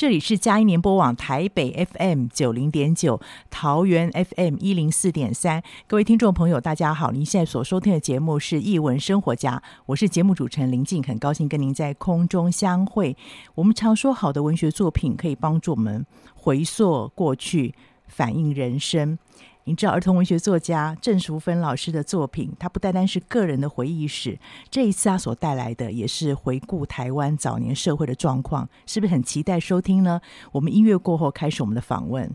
这里是嘉音联播网台北 FM 九零点九，桃园 FM 一零四点三。各位听众朋友，大家好！您现在所收听的节目是《译文生活家》，我是节目主持人林静，很高兴跟您在空中相会。我们常说，好的文学作品可以帮助我们回溯过去，反映人生。你知道儿童文学作家郑淑芬老师的作品，它不单单是个人的回忆史，这一次他所带来的也是回顾台湾早年社会的状况，是不是很期待收听呢？我们音乐过后开始我们的访问。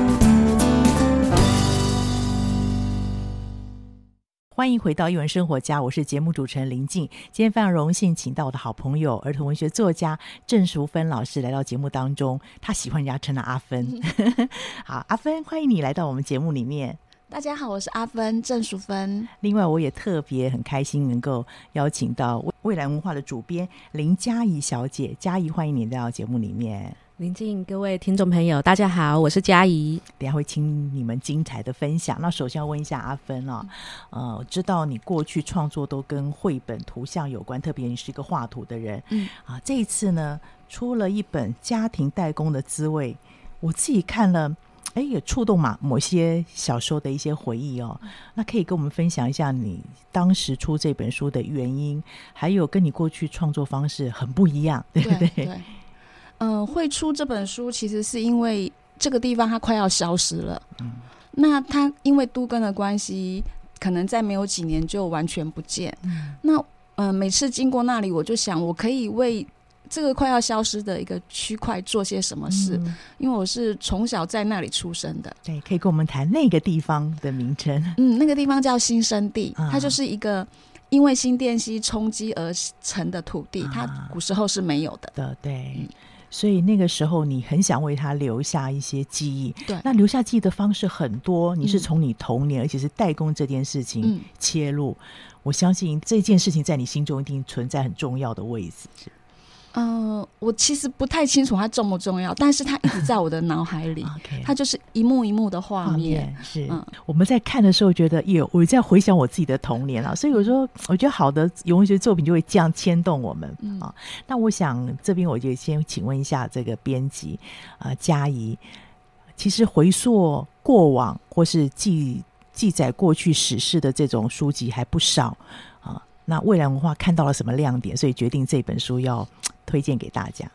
欢迎回到一文生活家，我是节目主持人林静。今天非常荣幸，请到我的好朋友儿童文学作家郑淑芬老师来到节目当中。他喜欢人家称他阿芬。好，阿芬，欢迎你来到我们节目里面。大家好，我是阿芬郑淑芬。另外，我也特别很开心能够邀请到未来文化的主编林佳怡小姐。佳怡，欢迎你来到节目里面。林静，各位听众朋友，大家好，我是佳怡。等下会听你们精彩的分享。那首先要问一下阿芬啊，呃，我知道你过去创作都跟绘本图像有关，特别你是一个画图的人，嗯啊，这一次呢出了一本《家庭代工的滋味》，我自己看了，哎，也触动嘛某些小时候的一些回忆哦。那可以跟我们分享一下你当时出这本书的原因，还有跟你过去创作方式很不一样，对不对？对对嗯、呃，会出这本书其实是因为这个地方它快要消失了。嗯，那它因为都更的关系，可能再没有几年就完全不见。嗯，那嗯、呃，每次经过那里，我就想，我可以为这个快要消失的一个区块做些什么事？嗯、因为我是从小在那里出生的。对，可以跟我们谈那个地方的名称。嗯，那个地方叫新生地，啊、它就是一个因为新店溪冲击而成的土地，啊、它古时候是没有的。的对。嗯所以那个时候，你很想为他留下一些记忆。对，那留下记忆的方式很多。你是从你童年，嗯、而且是代工这件事情切入。嗯、我相信这件事情在你心中一定存在很重要的位置。嗯、呃，我其实不太清楚它重不重要，但是它一直在我的脑海里。它就是一幕一幕的画面。是，嗯、我们在看的时候觉得，有我在回想我自己的童年啊，所以有时候我觉得好的有文学作品就会这样牵动我们、嗯、啊。那我想这边我就先请问一下这个编辑啊，佳怡，其实回溯过往或是记记载过去史事的这种书籍还不少啊。那未来文化看到了什么亮点，所以决定这本书要。推荐给大家。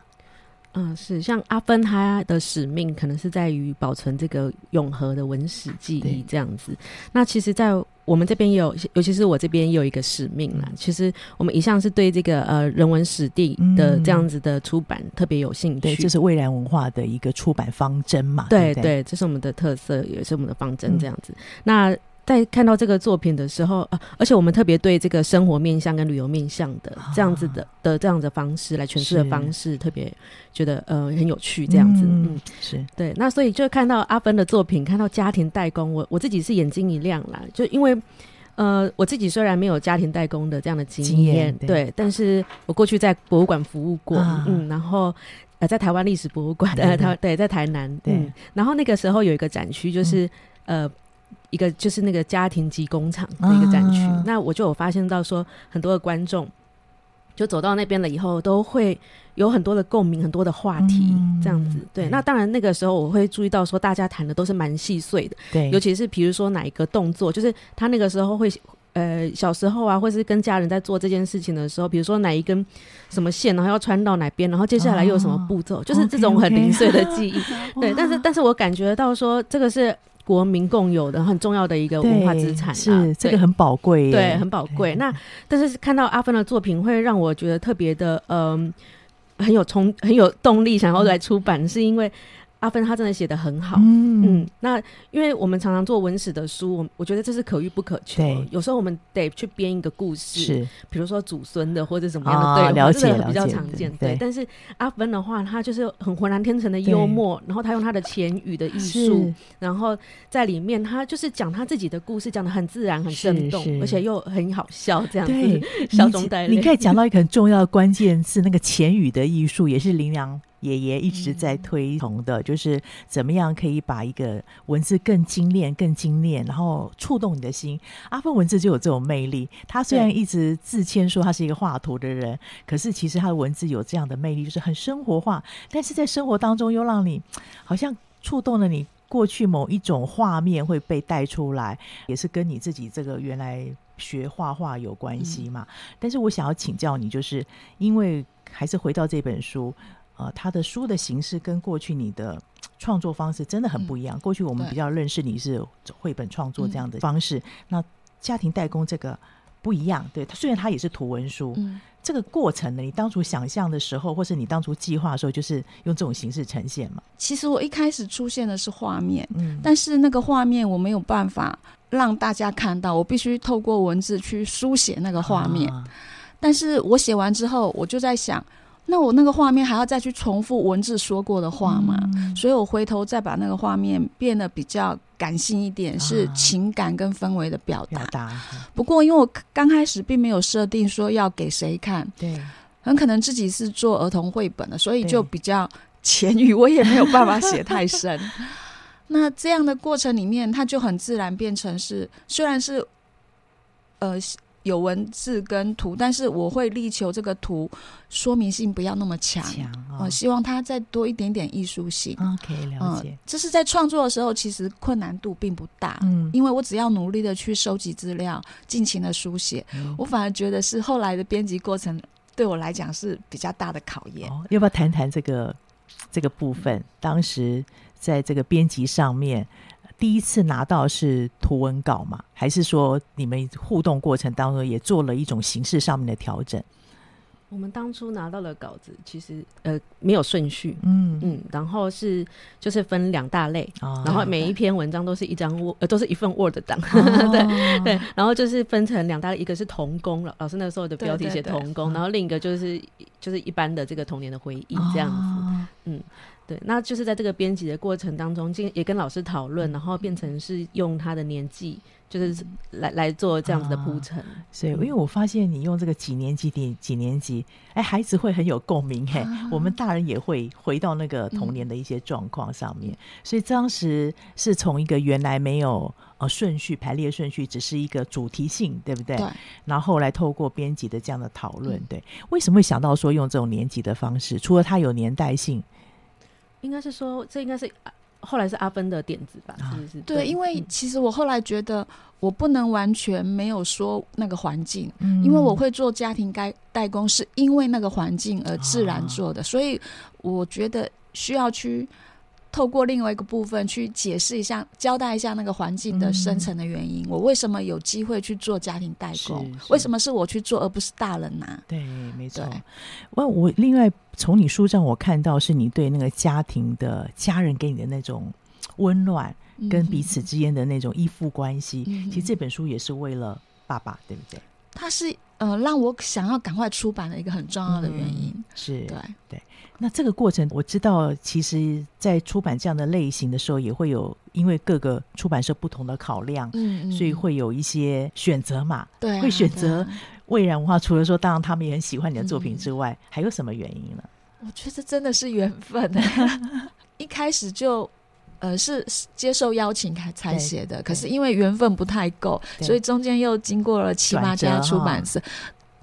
嗯，是像阿芬他的使命，可能是在于保存这个永和的文史记忆这样子。那其实，在我们这边也有，尤其是我这边也有一个使命啦。嗯、其实我们一向是对这个呃人文史地的这样子的出版特别有兴趣。对，这是未来文化的一个出版方针嘛？对对，对，这是我们的特色，也是我们的方针这样子。嗯、那在看到这个作品的时候，啊，而且我们特别对这个生活面向跟旅游面向的这样子的、啊、的这样的方式来诠释的方式，特别觉得呃很有趣，这样子，嗯，嗯。是。对。那所以就看到阿芬的作品，看到家庭代工，我我自己是眼睛一亮啦，就因为呃我自己虽然没有家庭代工的这样的经验，对，对，但是我过去在博物馆服务过，啊、嗯，然后呃在台湾历史博物馆，呃台对在台南，对、嗯，然后那个时候有一个展区，就是、嗯、呃。一个就是那个家庭及工厂的一个展区，啊、那我就有发现到说，很多的观众就走到那边了以后，都会有很多的共鸣，很多的话题，这样子。嗯、对，对那当然那个时候我会注意到说，大家谈的都是蛮细碎的，对，尤其是比如说哪一个动作，就是他那个时候会呃小时候啊，或是跟家人在做这件事情的时候，比如说哪一根什么线，然后要穿到哪边，然后接下来又有什么步骤，哦、就是这种很零碎的记忆。okay, okay 对，但是 但是我感觉到说，这个是。国民共有的很重要的一个文化资产，是这个很宝贵，对，很宝贵。那但是看到阿芬的作品，会让我觉得特别的，嗯、呃，很有冲，很有动力，想要来出版，嗯、是因为。阿芬他真的写的很好，嗯，嗯，那因为我们常常做文史的书，我我觉得这是可遇不可求。对，有时候我们得去编一个故事，是，比如说祖孙的或者什么样的，对，了解，比较常见。对，但是阿芬的话，他就是很浑然天成的幽默，然后他用他的浅语的艺术，然后在里面他就是讲他自己的故事，讲的很自然、很生动，而且又很好笑，这样子。笑中带泪。你可以讲 到一个很重要的关键是那个浅语的艺术，也是林良。爷爷一直在推崇的，就是怎么样可以把一个文字更精炼、更精炼，然后触动你的心。阿芬文字就有这种魅力。他虽然一直自谦说他是一个画图的人，可是其实他的文字有这样的魅力，就是很生活化，但是在生活当中又让你好像触动了你过去某一种画面会被带出来，也是跟你自己这个原来学画画有关系嘛。嗯、但是我想要请教你，就是因为还是回到这本书，呃，他的书的形式跟过去你的创作方式真的很不一样。嗯、过去我们比较认识你是绘本创作这样的方式，嗯、那家庭代工这个不一样。对，它虽然它也是图文书。嗯这个过程呢，你当初想象的时候，或是你当初计划的时候，就是用这种形式呈现嘛？其实我一开始出现的是画面，嗯，但是那个画面我没有办法让大家看到，我必须透过文字去书写那个画面。啊、但是我写完之后，我就在想。那我那个画面还要再去重复文字说过的话吗？嗯、所以我回头再把那个画面变得比较感性一点，啊、是情感跟氛围的表达。表达不过因为我刚开始并没有设定说要给谁看，对，很可能自己是做儿童绘本的，所以就比较浅语，我也没有办法写太深。那这样的过程里面，它就很自然变成是，虽然是呃。有文字跟图，但是我会力求这个图说明性不要那么强，我、哦呃、希望它再多一点点艺术性。OK，了解。这、呃、是在创作的时候，其实困难度并不大，嗯，因为我只要努力的去收集资料，尽情的书写，嗯、我反而觉得是后来的编辑过程对我来讲是比较大的考验。哦、要不要谈谈这个这个部分？当时在这个编辑上面。第一次拿到是图文稿吗？还是说你们互动过程当中也做了一种形式上面的调整？我们当初拿到的稿子其实呃没有顺序，嗯。嗯，然后是就是分两大类，哦、然后每一篇文章都是一张 Word，呃都是一份 Word 档，哦、对对，然后就是分成两大类，一个是童工了，老师那时候的标题写童工，然后另一个就是就是一般的这个童年的回忆这样子，哦、嗯。对，那就是在这个编辑的过程当中，也跟老师讨论，然后变成是用他的年纪，就是来来做这样子的铺陈。所以，因为我发现你用这个几年级几几年级，哎，孩子会很有共鸣，嘿，啊、我们大人也会回到那个童年的一些状况上面。嗯、所以当时是从一个原来没有呃顺序排列顺序，只是一个主题性，对不对？对。然后后来透过编辑的这样的讨论，对，为什么会想到说用这种年级的方式？除了它有年代性。应该是说，这应该是后来是阿芬的点子吧？是不是？对，因为其实我后来觉得，我不能完全没有说那个环境，嗯、因为我会做家庭代代工，是因为那个环境而自然做的，哦、所以我觉得需要去。透过另外一个部分去解释一下，交代一下那个环境的深层的原因。嗯、我为什么有机会去做家庭代工？为什么是我去做，而不是大人拿、啊？对，没错。我我另外从你书上我看到，是你对那个家庭的家人给你的那种温暖，跟彼此之间的那种依附关系。嗯、其实这本书也是为了爸爸，对不对？他是呃，让我想要赶快出版的一个很重要的原因。嗯、是对对。那这个过程，我知道，其实，在出版这样的类型的时候，也会有因为各个出版社不同的考量，嗯，嗯，所以会有一些选择嘛，对、啊，会选择蔚 然文化。除了说，当然他们也很喜欢你的作品之外，嗯、还有什么原因呢？我觉得真的是缘分。一开始就，呃，是接受邀请才才写的，可是因为缘分不太够，所以中间又经过了七八家出版社。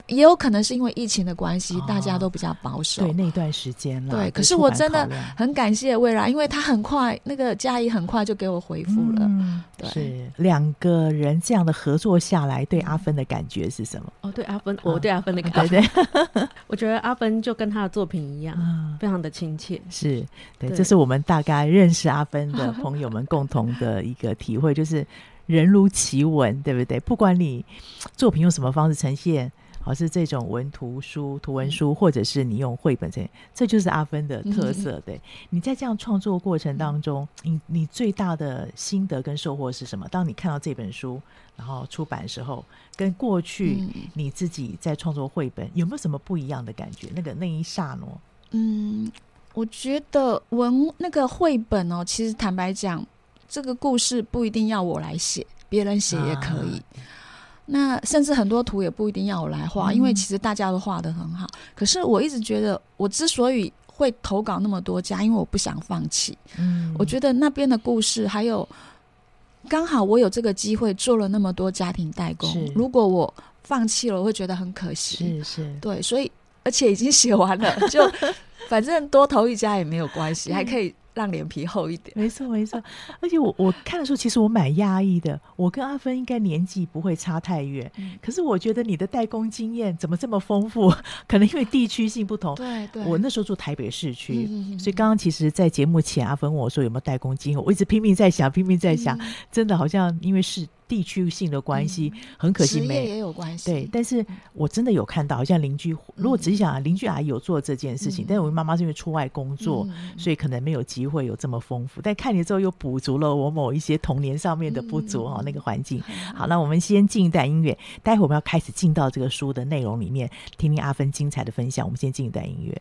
也有可能是因为疫情的关系，哦、大家都比较保守。对那段时间了。对，可是我真的很感谢未来，因为他很快，那个嘉怡很快就给我回复了。嗯，对。是两个人这样的合作下来，对阿芬的感觉是什么？哦，对阿芬，我对阿芬的感觉，我觉得阿芬就跟他的作品一样，嗯、非常的亲切。是对，对这是我们大概认识阿芬的朋友们共同的一个体会，就是人如其文，对不对？不管你作品用什么方式呈现。而是这种文图书、图文书，或者是你用绘本这，这就是阿芬的特色。对，你在这样创作过程当中，你你最大的心得跟收获是什么？当你看到这本书然后出版的时候，跟过去你自己在创作绘本有没有什么不一样的感觉？那个那一刹那，嗯，我觉得文那个绘本哦，其实坦白讲，这个故事不一定要我来写，别人写也可以。啊那甚至很多图也不一定要我来画，嗯、因为其实大家都画的很好。可是我一直觉得，我之所以会投稿那么多家，因为我不想放弃。嗯，我觉得那边的故事，还有刚好我有这个机会做了那么多家庭代工。如果我放弃了，我会觉得很可惜。是是，对，所以而且已经写完了，就反正多投一家也没有关系，还可以让脸皮厚一点。没错，没错。而且我我看的时候，其实我蛮压抑的。我跟阿芬应该年纪不会差太远，嗯、可是我觉得你的代工经验怎么这么丰富？可能因为地区性不同。对对。我那时候住台北市区，嗯、所以刚刚其实，在节目前，阿芬问我说有没有代工经验，我一直拼命在想，拼命在想，嗯、真的好像因为是。地区性的关系、嗯、很可惜没，也有关系。对，但是我真的有看到，好像邻居，嗯、如果仔细想啊，邻居阿姨有做这件事情，嗯、但是我妈妈是因为出外工作，嗯、所以可能没有机会有这么丰富。但看你之后，又补足了我某一些童年上面的不足哈、那个环境。嗯、好，那我们先进一段音乐，待会我们要开始进到这个书的内容里面，听听阿芬精彩的分享。我们先进一段音乐。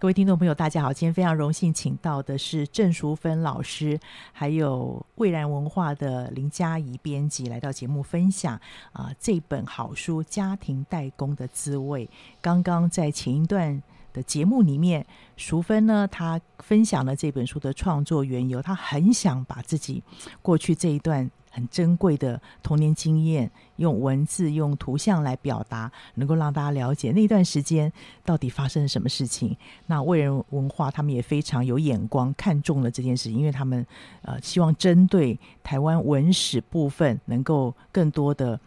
各位听众朋友，大家好！今天非常荣幸请到的是郑淑芬老师，还有蔚然文化的林佳怡编辑来到节目分享啊、这本好书《家庭代工的滋味》。刚刚在前一段的节目里面，淑芬呢，她分享了这本书的创作缘由，她很想把自己过去这一段。很珍贵的童年经验，用文字、用图像来表达，能够让大家了解那段时间到底发生了什么事情。那为人文化他们也非常有眼光，看中了这件事情，因为他们呃希望针对台湾文史部分，能够更多的。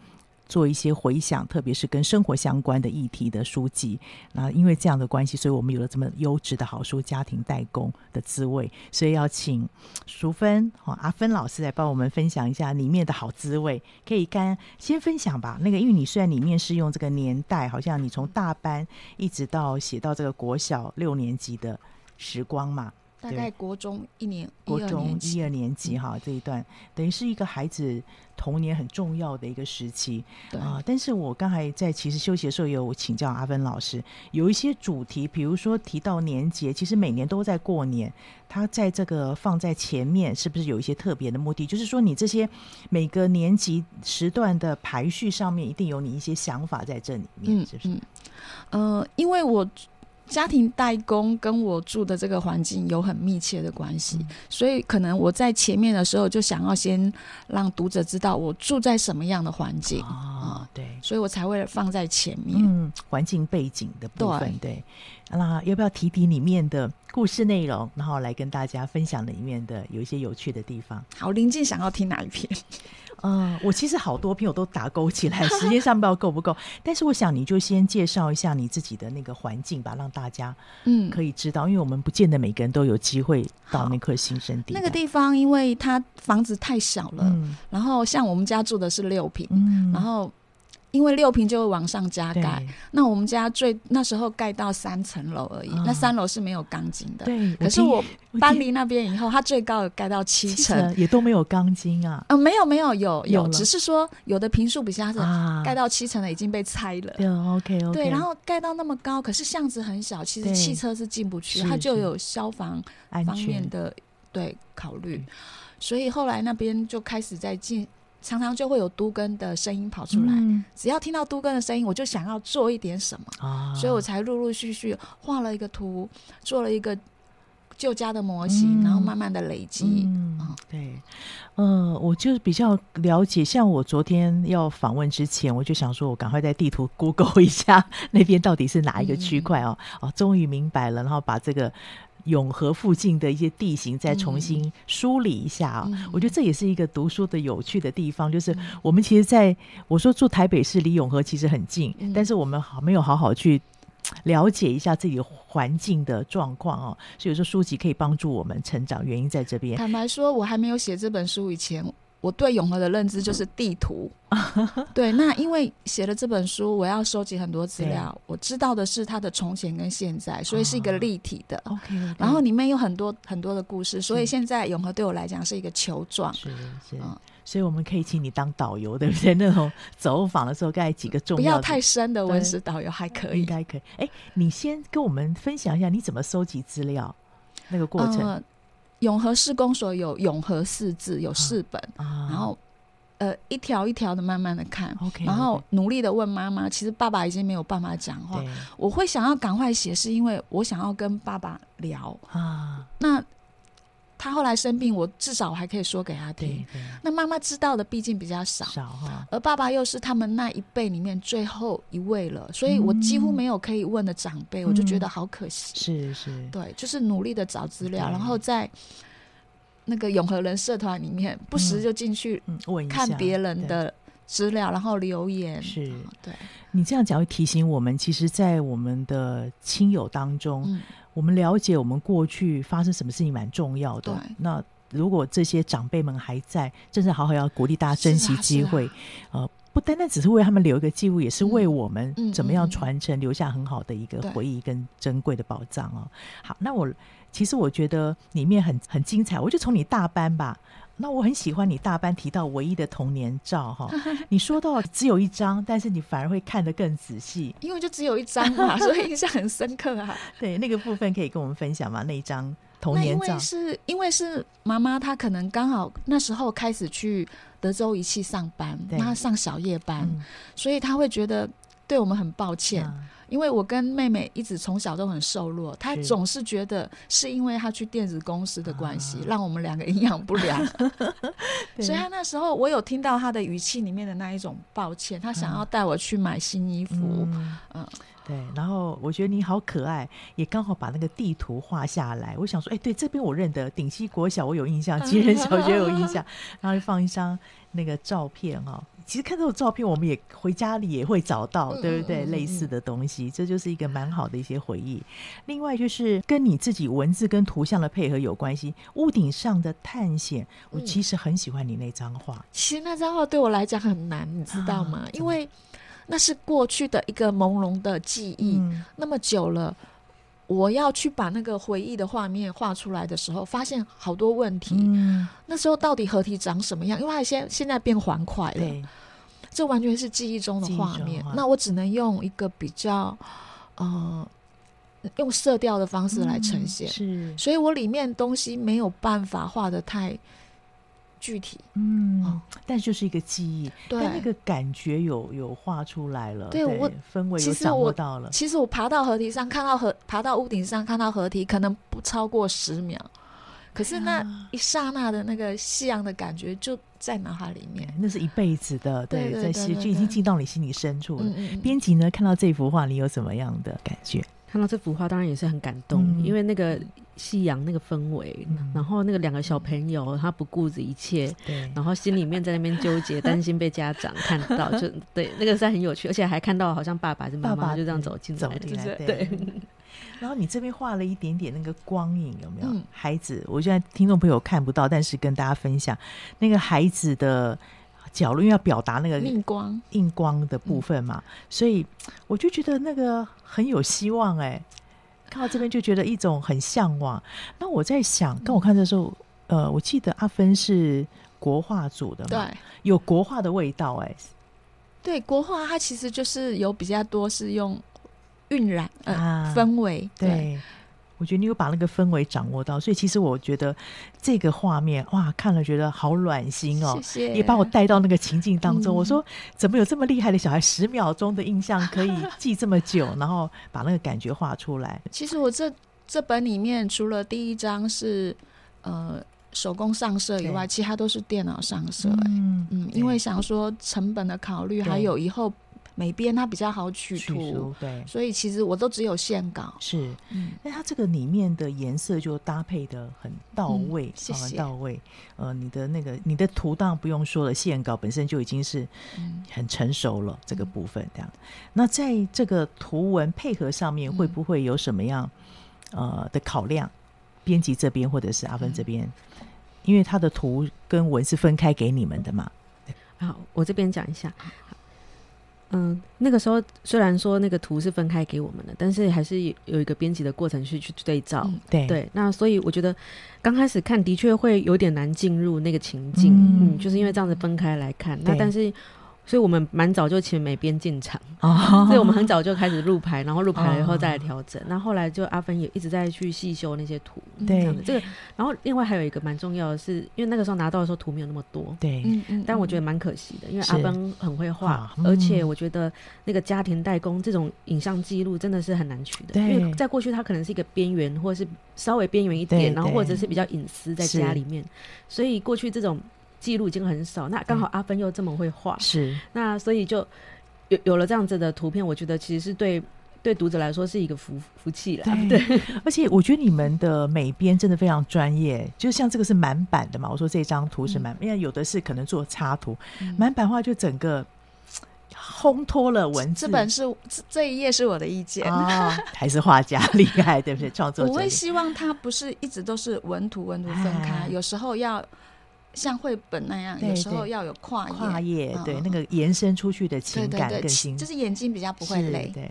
做一些回想，特别是跟生活相关的议题的书籍。那因为这样的关系，所以我们有了这么优质的好书《家庭代工的滋味》。所以要请淑芬、阿芬老师来帮我们分享一下里面的好滋味。可以干先分享吧。那个，因为你虽然里面是用这个年代，好像你从大班一直到写到这个国小六年级的时光嘛。大概国中一年，国中一二年级哈，这一段等于是一个孩子童年很重要的一个时期啊。但是我刚才在其实休息的时候有请教阿芬老师，有一些主题，比如说提到年节，其实每年都在过年，他在这个放在前面，是不是有一些特别的目的？就是说你这些每个年级时段的排序上面，一定有你一些想法在这里面，是不是？嗯，呃，因为我。家庭代工跟我住的这个环境有很密切的关系，嗯，所以可能我在前面的时候就想要先让读者知道我住在什么样的环境啊，对，所以我才会放在前面。嗯，环境背景的部分，对，对。那要不要提提里面的故事内容，然后来跟大家分享里面的有一些有趣的地方？好，林静想要听哪一篇？嗯，我其实好多朋友都打勾起来，时间上不知道够不够。但是我想你就先介绍一下你自己的那个环境吧，让大家嗯可以知道，嗯，因为我们不见得每个人都有机会到那颗新生地。那个地方，因为它房子太小了，嗯，然后像我们家住的是六平，嗯，然后。因为六平就会往上加盖，那我们家最那时候盖到三层楼而已，哦，那三楼是没有钢筋的。对，可是我搬离那边以后，它最高有盖到七层，也都没有钢筋啊。嗯，没有没有有有，只是说有的平数比较是，盖到七层的已经被拆了。对，OK OK。对，然后盖到那么高，可是巷子很小，其实汽车是进不去，它就有消防方面的对考虑，所以后来那边就开始在进。常常就会有都根的声音跑出来，嗯，只要听到都根的声音，我就想要做一点什么，啊，所以我才陆陆续续画了一个图，做了一个旧家的模型，嗯，然后慢慢的累积。嗯，嗯对，嗯，呃，我就是比较了解，像我昨天要访问之前，我就想说，我赶快在地图 Google 一下那边到底是哪一个区块哦，嗯，哦，终于明白了，然后把这个。永和附近的一些地形再重新梳理一下啊、嗯，我觉得这也是一个读书的有趣的地方。就是我们其实在我说住台北市离永和其实很近，嗯、但是我们好没有好好去了解一下自己环境的状况哦。所以说书籍可以帮助我们成长，原因在这边。坦白说，我还没有写这本书以前。我对永和的认知就是地图，对。那因为写了这本书，我要收集很多资料，我知道的是它的从前跟现在，所以是一个立体的。OK，, okay. 然后里面有很多很多的故事，所以现在永和对我来讲是一个球状。是是、嗯，所以我们可以请你当导游，对不对？那种走访的时候，该几个重要的，不要太深的文史导游还可以，应该可以。哎，你先跟我们分享一下你怎么收集资料那个过程。呃永和市公所有永和四字，有四本，啊、然后呃一条一条的慢慢的看，okay, 然后努力的问妈妈。其实爸爸已经没有办法讲话，我会想要赶快写，是因为我想要跟爸爸聊啊。那他后来生病，我至少我还可以说给他听。那妈妈知道的毕竟比较少，少哈。而爸爸又是他们那一辈里面最后一位了，所以我几乎没有可以问的长辈，嗯、我就觉得好可惜。是是，对，就是努力的找资料，然后在那个永和人社团里面，不时就进去看别人的资料，然后留言。是，对。你这样讲会提醒我们，其实，在我们的亲友当中。嗯我们了解我们过去发生什么事情蛮重要的。那如果这些长辈们还在，真是好好要鼓励大家珍惜机会，啊啊、呃，不单单只是为他们留一个记录，也是为我们怎么样传承，留下很好的一个回忆跟珍贵的宝藏哦。好，那我其实我觉得里面很很精彩，我就从你大班吧。那我很喜欢你大班提到唯一的童年照哈，你说到只有一张，但是你反而会看得更仔细，因为就只有一张嘛，所以印象很深刻啊。对，那个部分可以跟我们分享吗？那一张童年照，因为是因为是妈妈，她可能刚好那时候开始去德州仪器上班，她上小夜班，嗯、所以她会觉得对我们很抱歉。嗯因为我跟妹妹一直从小都很瘦弱，她总是觉得是因为她去电子公司的关系，让我们两个营养不良。所以她那时候我有听到她的语气里面的那一种抱歉，她想要带我去买新衣服。嗯，嗯对。然后我觉得你好可爱，也刚好把那个地图画下来。我想说，哎，对，这边我认得顶溪国小，我有印象；吉 人小学有印象。然后就放一张那个照片哈。其实看这种照片，我们也回家里也会找到，对不对？类似的东西，这就是一个蛮好的一些回忆。另外就是跟你自己文字跟图像的配合有关系。屋顶上的探险，我其实很喜欢你那张画。其实那张画对我来讲很难，你知道吗？因为那是过去的一个朦胧的记忆，那么久了。我要去把那个回忆的画面画出来的时候，发现好多问题。嗯、那时候到底合体长什么样？因为它现现在变环块了，这完全是记忆中的画面。那我只能用一个比较呃用色调的方式来呈现，嗯、是，所以我里面东西没有办法画的太。具体，嗯，哦、但就是一个记忆，对，但那个感觉有有画出来了，对，氛围有掌握到了。其实我爬到河堤上，看到河，爬到屋顶上看到河堤，可能不超过十秒，可是那一刹那的那个夕阳的感觉就在脑海里面，那是一辈子的，对，在心就已经进到你心里深处了。编辑呢，看到这幅画，你有什么样的感觉？看到这幅画，当然也是很感动，嗯、因为那个夕阳那个氛围，嗯、然后那个两个小朋友，他不顾着一切，对，然后心里面在那边纠结，担心被家长看到，就对，那个是很有趣，而且还看到好像爸爸是妈妈就这样走进来，走进来，对。对 然后你这边画了一点点那个光影，有没有？嗯、孩子，我现在听众朋友看不到，但是跟大家分享那个孩子的。角落，因为要表达那个硬光、硬光的部分嘛，嗯、所以我就觉得那个很有希望哎、欸。看到这边就觉得一种很向往。那我在想，跟我看的时候，嗯、呃，我记得阿芬是国画组的嘛，对，有国画的味道哎、欸。对，国画它其实就是有比较多是用晕染呃、啊、氛围对。对我觉得你有把那个氛围掌握到，所以其实我觉得这个画面哇，看了觉得好暖心哦，谢谢，也把我带到那个情境当中。嗯、我说怎么有这么厉害的小孩，十秒钟的印象可以记这么久，然后把那个感觉画出来。其实我这这本里面除了第一章是呃手工上色以外，其他都是电脑上色。嗯嗯，因为想说成本的考虑，还有以后。美编它比较好取图，取，对，所以其实我都只有线稿。是，嗯，那它这个里面的颜色就搭配的很到位，嗯、谢谢很到位。呃，你的那个你的图当然不用说了，线稿本身就已经是很成熟了，嗯、这个部分这样。那在这个图文配合上面，会不会有什么样呃的考量？编辑这边或者是阿芬这边，嗯、因为他的图跟文是分开给你们的嘛。好，我这边讲一下。嗯，那个时候虽然说那个图是分开给我们的，但是还是有一个编辑的过程去去对照。嗯、对对，那所以我觉得刚开始看的确会有点难进入那个情境，嗯，嗯，就是因为这样子分开来看。那但是。所以我们蛮早就请美编进场，哦、所以我们很早就开始录牌，然后录排了以后再来调整。那后，后来就阿芬也一直在去细修那些图，对，这个。然后另外还有一个蛮重要的是，因为那个时候拿到的时候图没有那么多，对，嗯嗯。但我觉得蛮可惜的，因为阿芬很会画，嗯、而且我觉得那个家庭代工这种影像记录真的是很难取的，因为在过去它可能是一个边缘，或者是稍微边缘一点，然后或者是比较隐私在家里面，所以过去这种。记录已经很少，那刚好阿芬又这么会画，是。那所以就有有了这样子的图片，我觉得其实是对对读者来说是一个福福气了。对，而且我觉得你们的美编真的非常专业，就像这个是满版的嘛，我说这张图是满，嗯、因为有的是可能做插图，满、嗯、版的话就整个烘托了文字。这本是这这一页是我的意见。哦，还是画家厉害，对不对？创作者，我会希望它不是一直都是文图文图分开，哎、有时候要像绘本那样，有时候要有跨页，跨页，对、嗯、那个延伸出去的情感更新，就是眼睛比较不会累。对，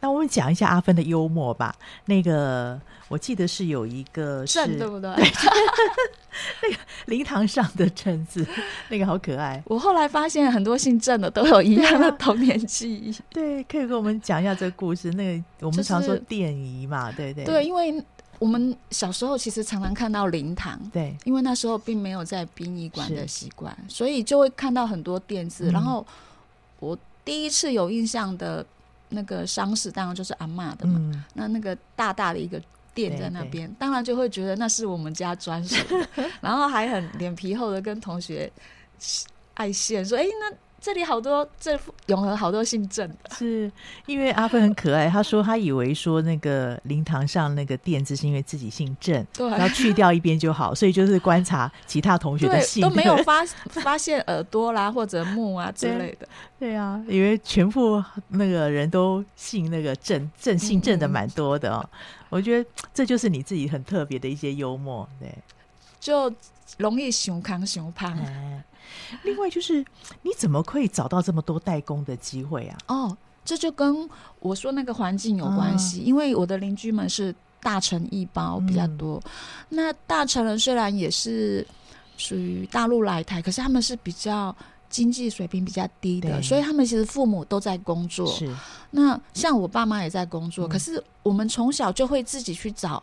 那我们讲一下阿芬的幽默吧。那个我记得是有一个是正，对不对？那个灵堂上的镇子，那个好可爱。我后来发现很多姓郑的都有一样的童年记忆。对，可以跟我们讲一下这个故事。那个我们常说电仪嘛，对对对，因为我们小时候其实常常看到灵堂，对，因为那时候并没有在殡仪馆的习惯，所以就会看到很多奠字。然后我第一次有印象的那个丧事，当然就是阿嬷的嘛。那那个大大的一个。垫在那边，当然就会觉得那是我们家专属，然后还很脸皮厚的跟同学爱现说：“哎、欸，那。”这里好多，这永和好多姓郑的，是因为阿芬很可爱。他说他以为说那个灵堂上那个垫子是因为自己姓郑，对，然后去掉一边就好，所以就是观察其他同学的姓都没有发发现耳朵啦或者木啊之类的。对啊，以为全部那个人都姓那个郑，郑姓郑的蛮多的哦。嗯、我觉得这就是你自己很特别的一些幽默，对，就容易熊康熊胖。哎 另外就是，你怎么可以找到这么多代工的机会啊？哦，这就跟我说那个环境有关系，嗯、因为我的邻居们是大城一包比较多。嗯、那大城人虽然也是属于大陆来台，可是他们是比较经济水平比较低的，所以他们其实父母都在工作。是，那像我爸妈也在工作，嗯、可是我们从小就会自己去找，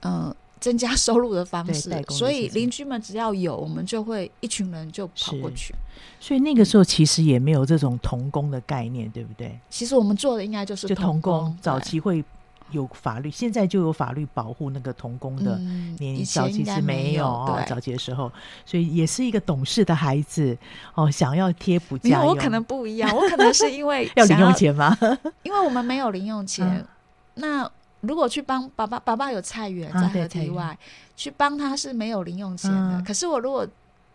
嗯、呃。增加收入的方式，所以邻居们只要有，我们就会一群人就跑过去。所以那个时候其实也没有这种童工的概念，对不对？其实我们做的应该就是童工。早期会有法律，现在就有法律保护那个童工的年龄。早期是没有哦，早期的时候，所以也是一个懂事的孩子哦，想要贴补家用。我可能不一样，我可能是因为 要零用钱吗？因为我们没有零用钱，那。如果去帮爸爸，爸爸有菜园在河堤外，去帮他是没有零用钱的。嗯、可是我如果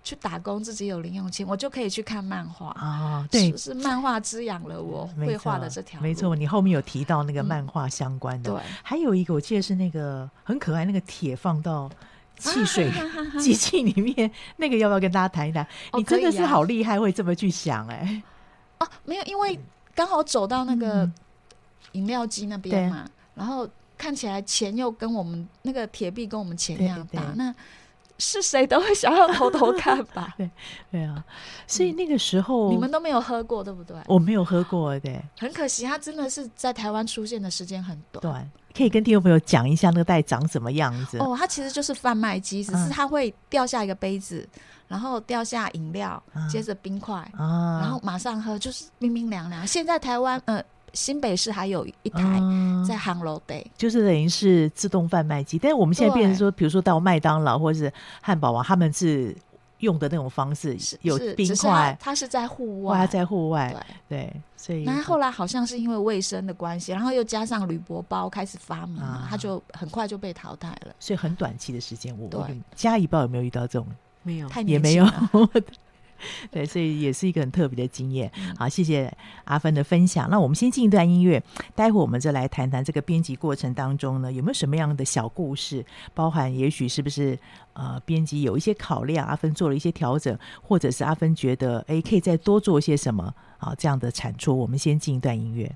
去打工，自己有零用钱，我就可以去看漫画啊。对，是，是漫画滋养了我绘画的这条路。没错，你后面有提到那个漫画相关的。嗯、对，还有一个我记得是那个很可爱，那个铁放到汽水 机器里面，那个要不要跟大家谈一谈？你真的是好厉害，会这么去想哎、欸。哦，没有，因为刚好走到那个饮料机那边嘛。然后看起来钱又跟我们那个铁币跟我们钱一样大，那是谁都会想要偷偷看吧？对对啊，所以那个时候、嗯、你们都没有喝过，对不对？我没有喝过，对。很可惜，它真的是在台湾出现的时间很短。短，可以跟听众朋友讲一下那个袋长什么样子？哦，它其实就是贩卖机，只是它会掉下一个杯子，嗯、然后掉下饮料，嗯、接着冰块，嗯、然后马上喝，就是冰冰凉凉。现在台湾，呃。新北市还有一台在航楼北，就是等于是自动贩卖机。但是我们现在变成说，比如说到麦当劳或者是汉堡王，他们是用的那种方式，有冰块，它是在户外，它在户外，对，所以那后来好像是因为卫生的关系，然后又加上铝箔包开始发明嘛，它就很快就被淘汰了。所以很短期的时间，我问嘉仪，不知道有没有遇到这种？没有，也没有。对，所以也是一个很特别的经验。好，谢谢阿芬的分享。那我们先进一段音乐，待会儿我们再来谈谈这个编辑过程当中呢，有没有什么样的小故事，包含也许是不是呃，编辑有一些考量，阿芬做了一些调整，或者是阿芬觉得哎，可以再多做些什么啊，这样的产出。我们先进一段音乐。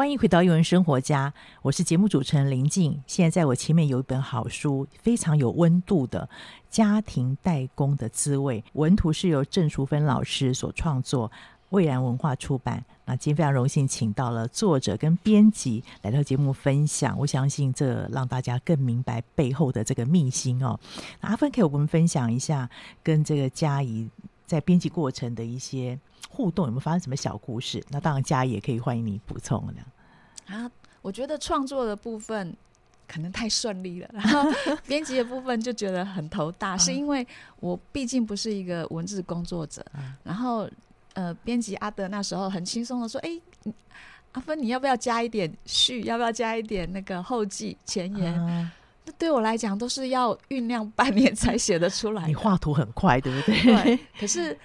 欢迎回到《艺文生活家》，我是节目主持人林静。现在在我前面有一本好书，非常有温度的《家庭代工的滋味》，文图是由郑淑芬老师所创作，蔚然文化出版。那今天非常荣幸请到了作者跟编辑来到节目分享，我相信这让大家更明白背后的这个秘辛哦。那阿芬可以我们分享一下跟这个佳怡在编辑过程的一些。互动有没有发生什么小故事？那当然，佳仪也可以欢迎你补充了。啊，我觉得创作的部分可能太顺利了，然后 编辑的部分就觉得很头大，是因为我毕竟不是一个文字工作者。然后，呃，编辑阿德那时候很轻松的说：“哎、欸，阿芬，你要不要加一点序？要不要加一点那个后记前言？”那对我来讲，都是要酝酿半年才写得出来。你画图很快，对不对？对，可是。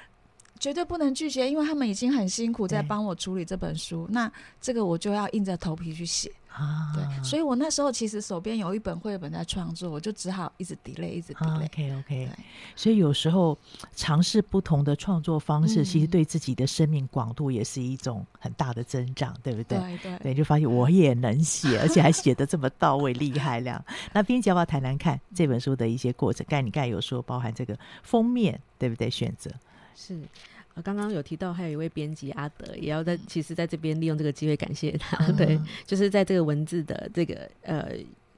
绝对不能拒绝，因为他们已经很辛苦在帮我处理这本书，那这个我就要硬着头皮去写啊。对，所以我那时候其实手边有一本绘本在创作，我就只好一直 delay，一直 delay。啊、OK OK。所以有时候尝试不同的创作方式，嗯、其实对自己的生命广度也是一种很大的增长，对不对？对对，对，就发现我也能写，而且还写的这么到位，厉害了。那编辑要不要谈谈看这本书的一些过程？刚才你刚才有说包含这个封面，对不对？选择。是，呃，刚刚有提到还有一位编辑阿德，也要在其实在这边利用这个机会感谢他，嗯、对，就是在这个文字的这个呃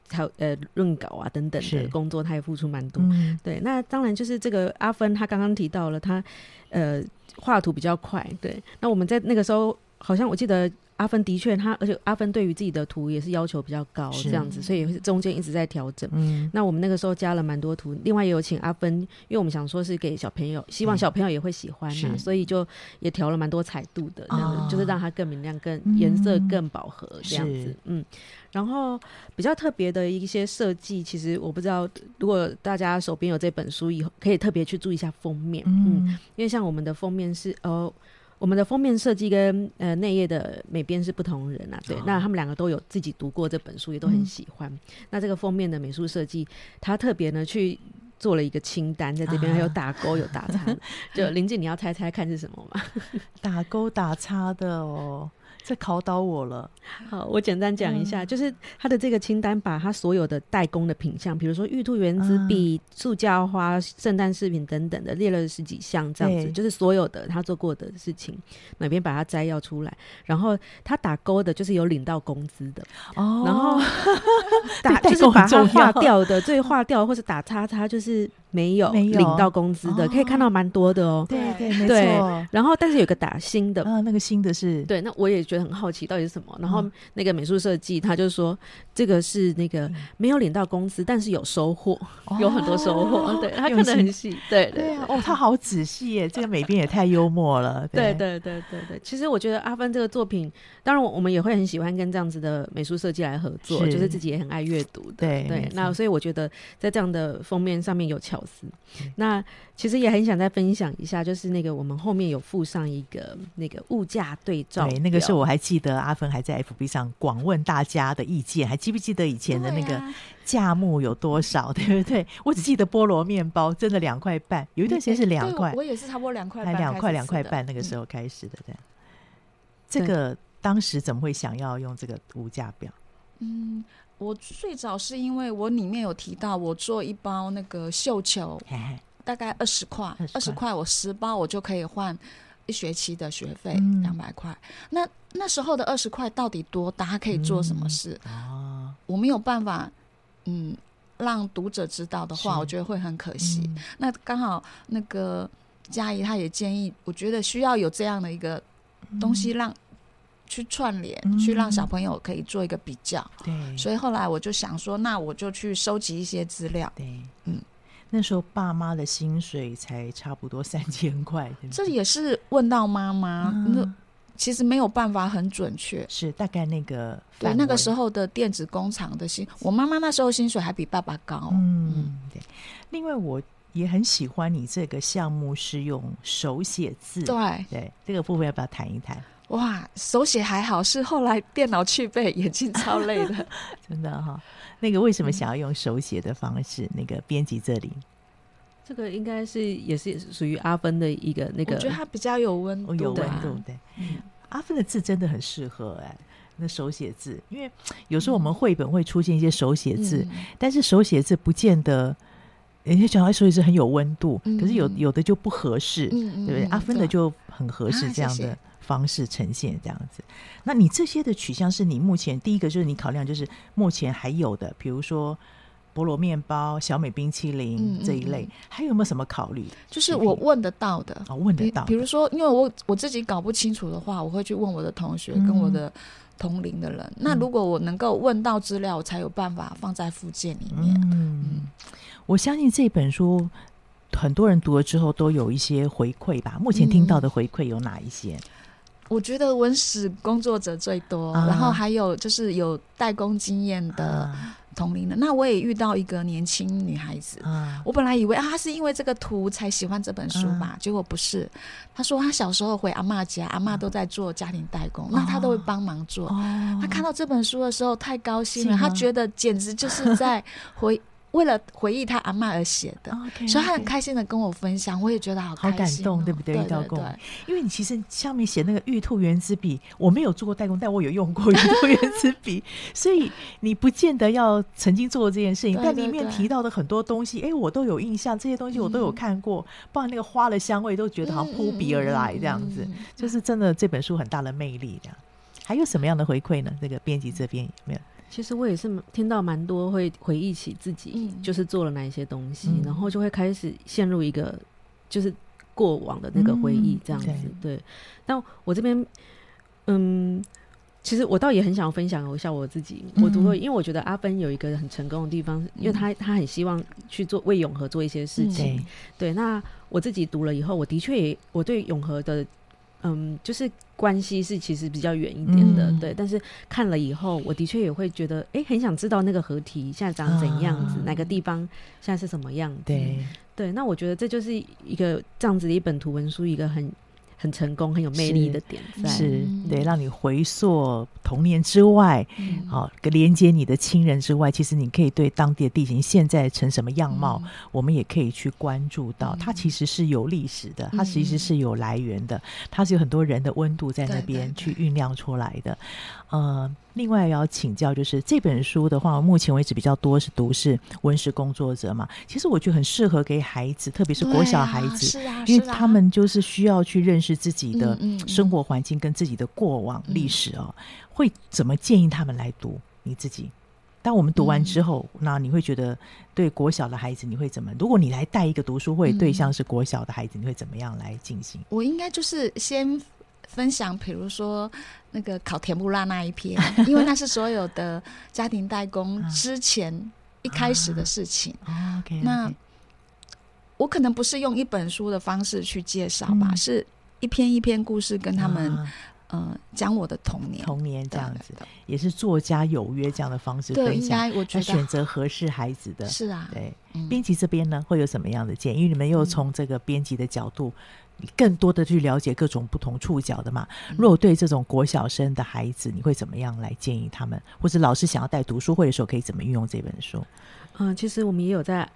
还有呃润稿啊等等的工作，他也付出蛮多。嗯、对，那当然就是这个阿芬，他刚刚提到了他呃画图比较快，对，那我们在那个时候好像我记得。阿芬的确，他而且阿芬对于自己的图也是要求比较高，这样子，所以中间一直在调整。嗯，那我们那个时候加了蛮多图，另外也有请阿芬，因为我们想说是给小朋友，希望小朋友也会喜欢嘛，嗯、所以就也调了蛮多彩度的，这样子、哦、就是让它更明亮、更颜色更饱和这样子。嗯，然后比较特别的一些设计，其实我不知道，如果大家手边有这本书，以后可以特别去注意一下封面。嗯，嗯，因为像我们的封面是哦。我们的封面设计跟呃内页的美编是不同人啊，对，哦、那他们两个都有自己读过这本书，也都很喜欢。嗯、那这个封面的美术设计，他特别呢去做了一个清单，在这边还有打勾、有打叉。就林静，你要猜猜看是什么吗？打勾打叉的哦。这考倒我了。好，我简单讲一下，嗯、就是他的这个清单，把他所有的代工的品项，比如说玉兔原子笔、嗯、塑胶花、圣诞饰品等等的，列了十几项，这样子，就是所有的他做过的事情，哪边把它摘要出来，然后他打勾的，就是有领到工资的哦，然后 打就是把它划掉的，最划掉或者打叉叉，就是。没有领到工资的，哦、可以看到蛮多的哦。对对，没错。然后，但是有个打新的啊，那个新的是对。那我也觉得很好奇，到底是什么？然后那个美术设计，他就说这个是那个没有领到工资，但是有收获，哦、有很多收获。对，他看得很细。对对哦，他好仔细耶，这个美编也太幽默了。对对对对对。其实我觉得阿芬这个作品，当然我们也会很喜欢跟这样子的美术设计来合作，是就是自己也很爱阅读的。对对。那所以我觉得在这样的封面上面有巧思。那其实也很想再分享一下，就是那个我们后面有附上一个那个物价对照，对，那个是我还记得阿芬还在 FB 上广问大家的意见，还记不记得以前的那个价目有多少，对，不对？我只记得菠萝面包真的两块半，有一段时间是两块，我也是差不多两块半，两块两块半那个时候开始的，这样。这个当时怎么会想要用这个物价表？嗯。我最早是因为我里面有提到，我做一包那个绣球，大概二十块，二十块我十包我就可以换一学期的学费两百块。那那时候的二十块到底多大？它可以做什么事？嗯、我没有办法，嗯，让读者知道的话，我觉得会很可惜。嗯、那刚好那个佳怡她也建议，我觉得需要有这样的一个东西让。去串联，嗯、去让小朋友可以做一个比较。对，所以后来我就想说，那我就去收集一些资料。对，嗯，那时候爸妈的薪水才差不多 三千块，这也是问到妈妈，嗯、那其实没有办法很准确。是大概那个对那个时候的电子工厂的薪，我妈妈那时候薪水还比爸爸高。嗯，对。另外，我也很喜欢你这个项目是用手写字。对对，这个部分要不要谈一谈？哇，手写还好，是后来电脑去背，眼睛超累的。真的哈、哦，那个为什么想要用手写的方式？嗯、那个编辑这里。这个应该是也是属于阿芬的一个那个，我觉得它比较有温度，有温度。对，嗯、阿芬的字真的很适合哎，那手写字，因为有时候我们绘本会出现一些手写字，嗯、但是手写字不见得人家小孩手写字很有温度，嗯、可是有有的就不合适，嗯、对不对？阿芬的就很合适这样的方式呈现这样子。那你这些的取向是你目前第一个就是你考量就是目前还有的，比如说。菠萝面包、小美冰淇淋这一类，嗯嗯、还有没有什么考虑？就是我问得到的，哦，问得到。比如说，因为我我自己搞不清楚的话，我会去问我的同学跟我的同龄的人。嗯、那如果我能够问到资料，我才有办法放在附件里面。嗯，嗯我相信这本书很多人读了之后都有一些回馈吧。目前听到的回馈有哪一些？嗯、我觉得文史工作者最多，啊、然后还有就是有代工经验的。啊同龄的，那我也遇到一个年轻女孩子，嗯、我本来以为啊，她是因为这个图才喜欢这本书吧，嗯、结果不是。她说她小时候回阿嬷家，阿嬷都在做家庭代工，哦、那她都会帮忙做。她、哦、看到这本书的时候太高兴了，她觉得简直就是在回。为了回忆他阿妈而写的，okay. 所以他很开心的跟我分享，我也觉得好开心、哦、好感动，对不对？遇到过，因为你其实上面写那个玉兔原子笔，我没有做过代工，但我有用过玉兔原子笔，所以你不见得要曾经做过这件事情，但里面提到的很多东西，哎，我都有印象，这些东西我都有看过，嗯、包括那个花的香味，都觉得好像扑鼻而来这样子，就是真的这本书很大的魅力。这样，还有什么样的回馈呢？这个编辑这边有没有？其实我也是听到蛮多会回忆起自己就是做了哪一些东西，嗯、然后就会开始陷入一个就是过往的那个回忆这样子。嗯、对，但我这边嗯，其实我倒也很想分享一下我自己。嗯、我读过，因为我觉得阿芬有一个很成功的地方，嗯、因为他他很希望去做为永和做一些事情。嗯、对，那我自己读了以后，我的确也我对永和的。嗯，就是关系是其实比较远一点的，嗯、对。但是看了以后，我的确也会觉得，哎、欸，很想知道那个合体现在长怎样子，啊、哪个地方现在是什么样子。对，对。那我觉得这就是一个这样子的一本图文书，一个很。很成功、很有魅力的点在，是，是对，让你回溯童年之外，好、嗯，连接你的亲人之外，其实你可以对当地的地形现在成什么样貌，嗯、我们也可以去关注到，嗯、它其实是有历史的，它其实是有来源的，它是有很多人的温度在那边去酝酿出来的，呃。另外要请教，就是这本书的话，目前为止比较多是读是文史工作者嘛。其实我觉得很适合给孩子，特别是国小孩子，是啊，因为他们就是需要去认识自己的生活环境跟自己的过往历史哦。会怎么建议他们来读？你自己，当我们读完之后，那你会觉得对国小的孩子你会怎么？如果你来带一个读书会，对象是国小的孩子，你会怎么样来进行？我应该就是先。分享，比如说那个烤甜不辣那一篇，因为那是所有的家庭代工之前一开始的事情。啊、okay, okay. 那我可能不是用一本书的方式去介绍吧，嗯、是一篇一篇故事跟他们、啊、呃讲我的童年，童年这样子，也是作家有约这样的方式分享。我觉得选择合适孩子的，是啊，对。编辑、嗯、这边呢，会有什么样的建议？因为你们又从这个编辑的角度。更多的去了解各种不同触角的嘛。如果对这种国小生的孩子，你会怎么样来建议他们？或者老师想要带读书会的时候，可以怎么运用这本书？嗯，其实我们也有在。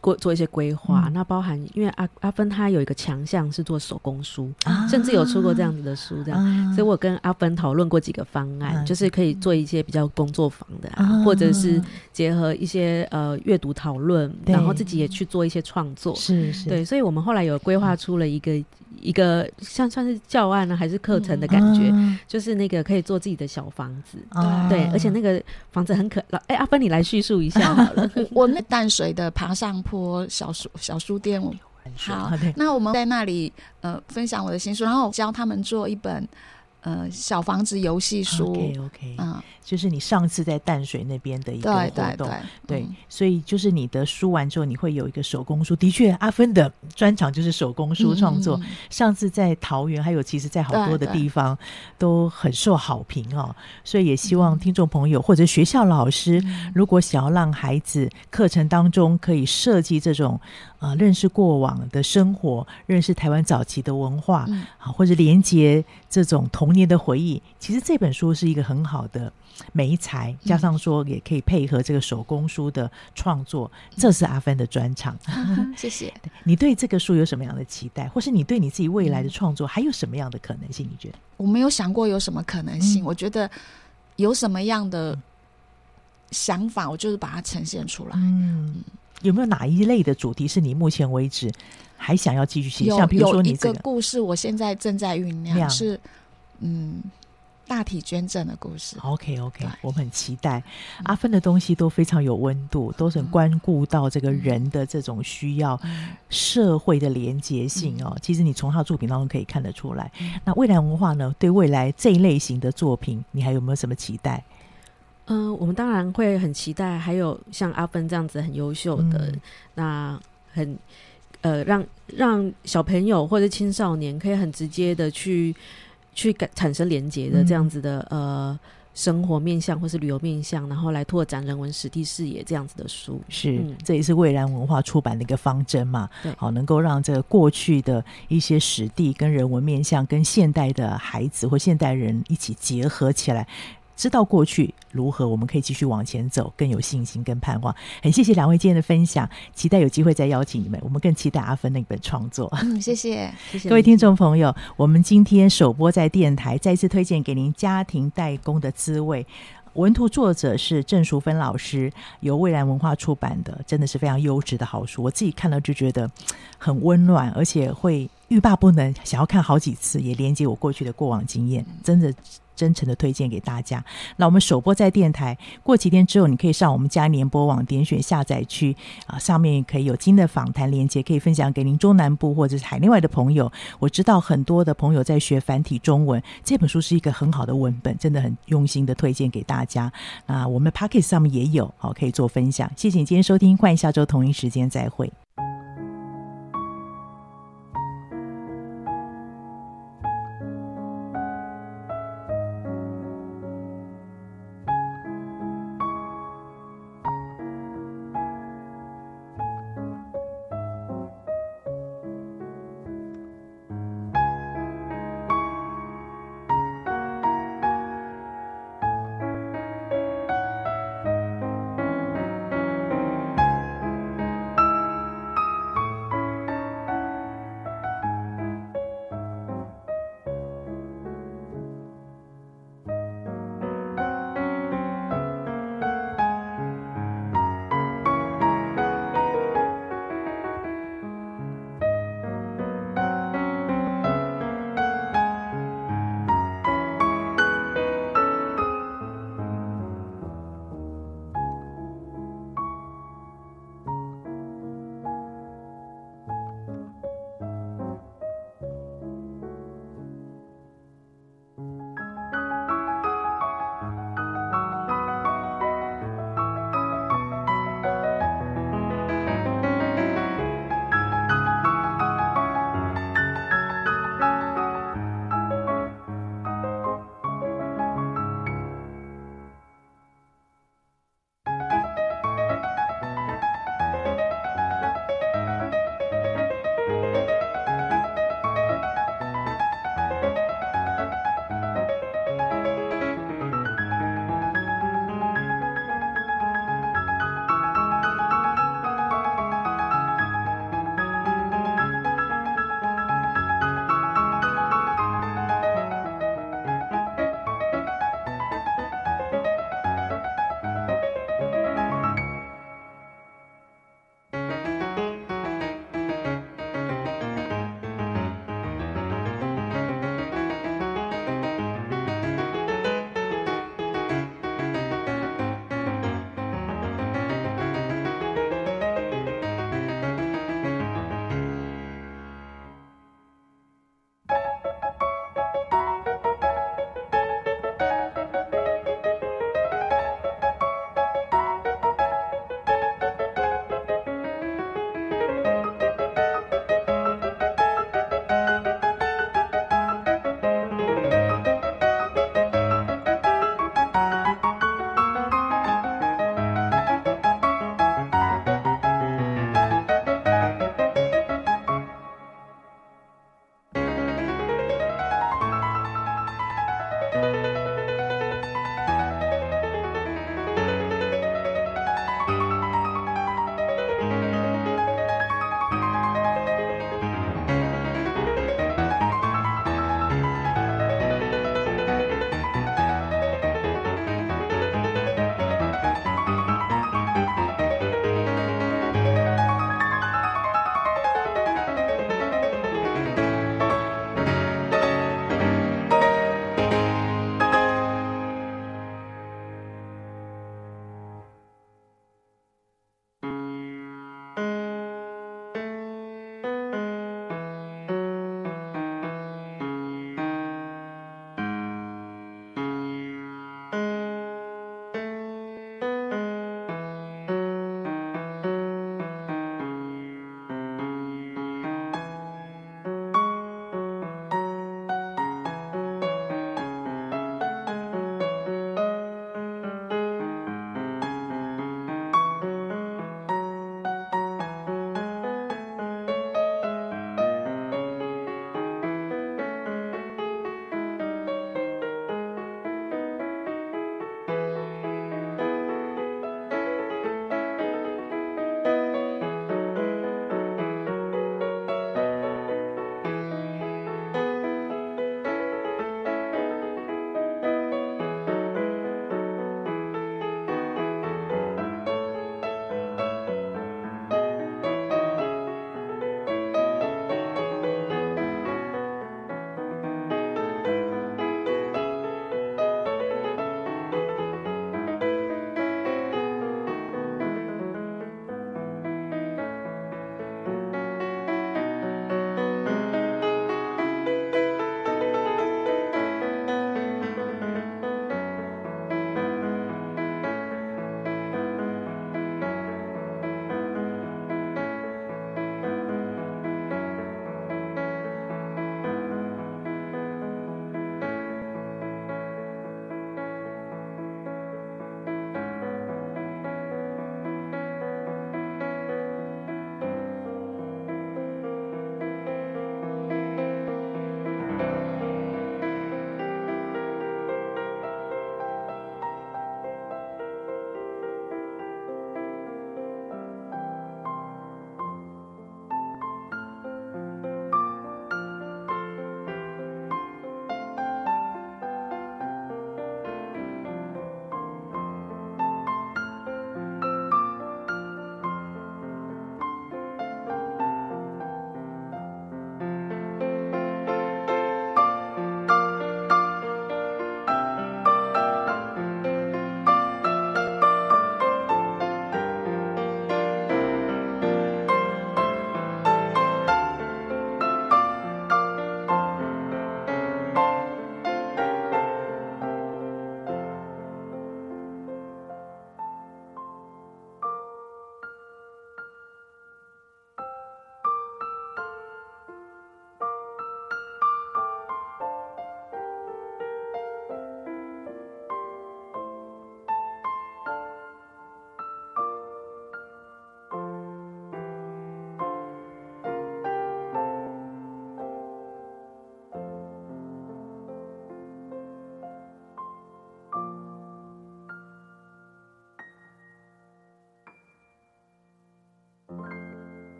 过做一些规划，嗯、那包含因为阿阿芬他有一个强项是做手工书，啊、甚至有出过这样子的书，这样，啊、所以我跟阿芬讨论过几个方案，啊、就是可以做一些比较工作坊的，啊，啊或者是结合一些呃阅读讨论，然后自己也去做一些创作，是是，对，所以我们后来有规划出了一个。一个像算是教案呢，还是课程的感觉，嗯、就是那个可以做自己的小房子，嗯、对，而且那个房子很可爱。哎，阿芬，你来叙述一下好了。我那淡水的爬上坡小书小书店，好，那我们在那里呃分享我的新书，然后教他们做一本呃小房子游戏书。OK OK，嗯。就是你上次在淡水那边的一个活动，对对对，对嗯、所以就是你的书完之后，你会有一个手工书。的确，阿芬的专长就是手工书创作。嗯、上次在桃园，还有其实在好多的地方都很受好评哦。所以也希望听众朋友、嗯、或者学校老师，嗯、如果想要让孩子课程当中可以设计这种呃认识过往的生活，认识台湾早期的文化，嗯、或者连接这种童年的回忆，其实这本书是一个很好的。媒材加上说，也可以配合这个手工书的创作，嗯、这是阿芬的专长。谢谢。你对这个书有什么样的期待，或是你对你自己未来的创作还有什么样的可能性？你觉得？我没有想过有什么可能性，嗯、我觉得有什么样的想法，我就是把它呈现出来。嗯，有没有哪一类的主题是你目前为止还想要继续写？像比如说你这个故事，我现在正在酝酿，是嗯。大体捐赠的故事。OK OK，我们很期待。阿芬的东西都非常有温度，都是很关顾到这个人的这种需要，社会的连结性哦。其实你从他的作品当中可以看得出来。那未来文化呢？对未来这一类型的作品，你还有没有什么期待？嗯、呃，我们当然会很期待。还有像阿芬这样子很优秀的，嗯、那很呃，让让小朋友或者青少年可以很直接的去。去感产生连接的这样子的、嗯、呃生活面向或是旅游面向，然后来拓展人文史地视野这样子的书，是、嗯、这也是蔚蓝文化出版的一个方针嘛？对，好，能够让这个过去的一些史地跟人文面向，跟现代的孩子或现代人一起结合起来。知道过去如何，我们可以继续往前走，更有信心跟盼望。很谢谢两位今天的分享，期待有机会再邀请你们。我们更期待阿芬那本创作。嗯，谢谢，谢谢各位听众朋友。我们今天首播在电台，再次推荐给您《家庭代工的滋味》。文图作者是郑淑芬老师，由蔚蓝文化出版的，真的是非常优质的好书。我自己看了就觉得很温暖，而且会欲罢不能，想要看好几次，也连接我过去的过往经验，真的。真诚的推荐给大家。那我们首播在电台，过几天之后，你可以上我们佳音联播网点选下载区啊，上面可以有新的访谈连接，可以分享给您中南部或者是海内外的朋友。我知道很多的朋友在学繁体中文，这本书是一个很好的文本，真的很用心的推荐给大家。那我们 Podcast 上面也有，好可以做分享。谢谢你今天收听，欢迎下周同一时间再会。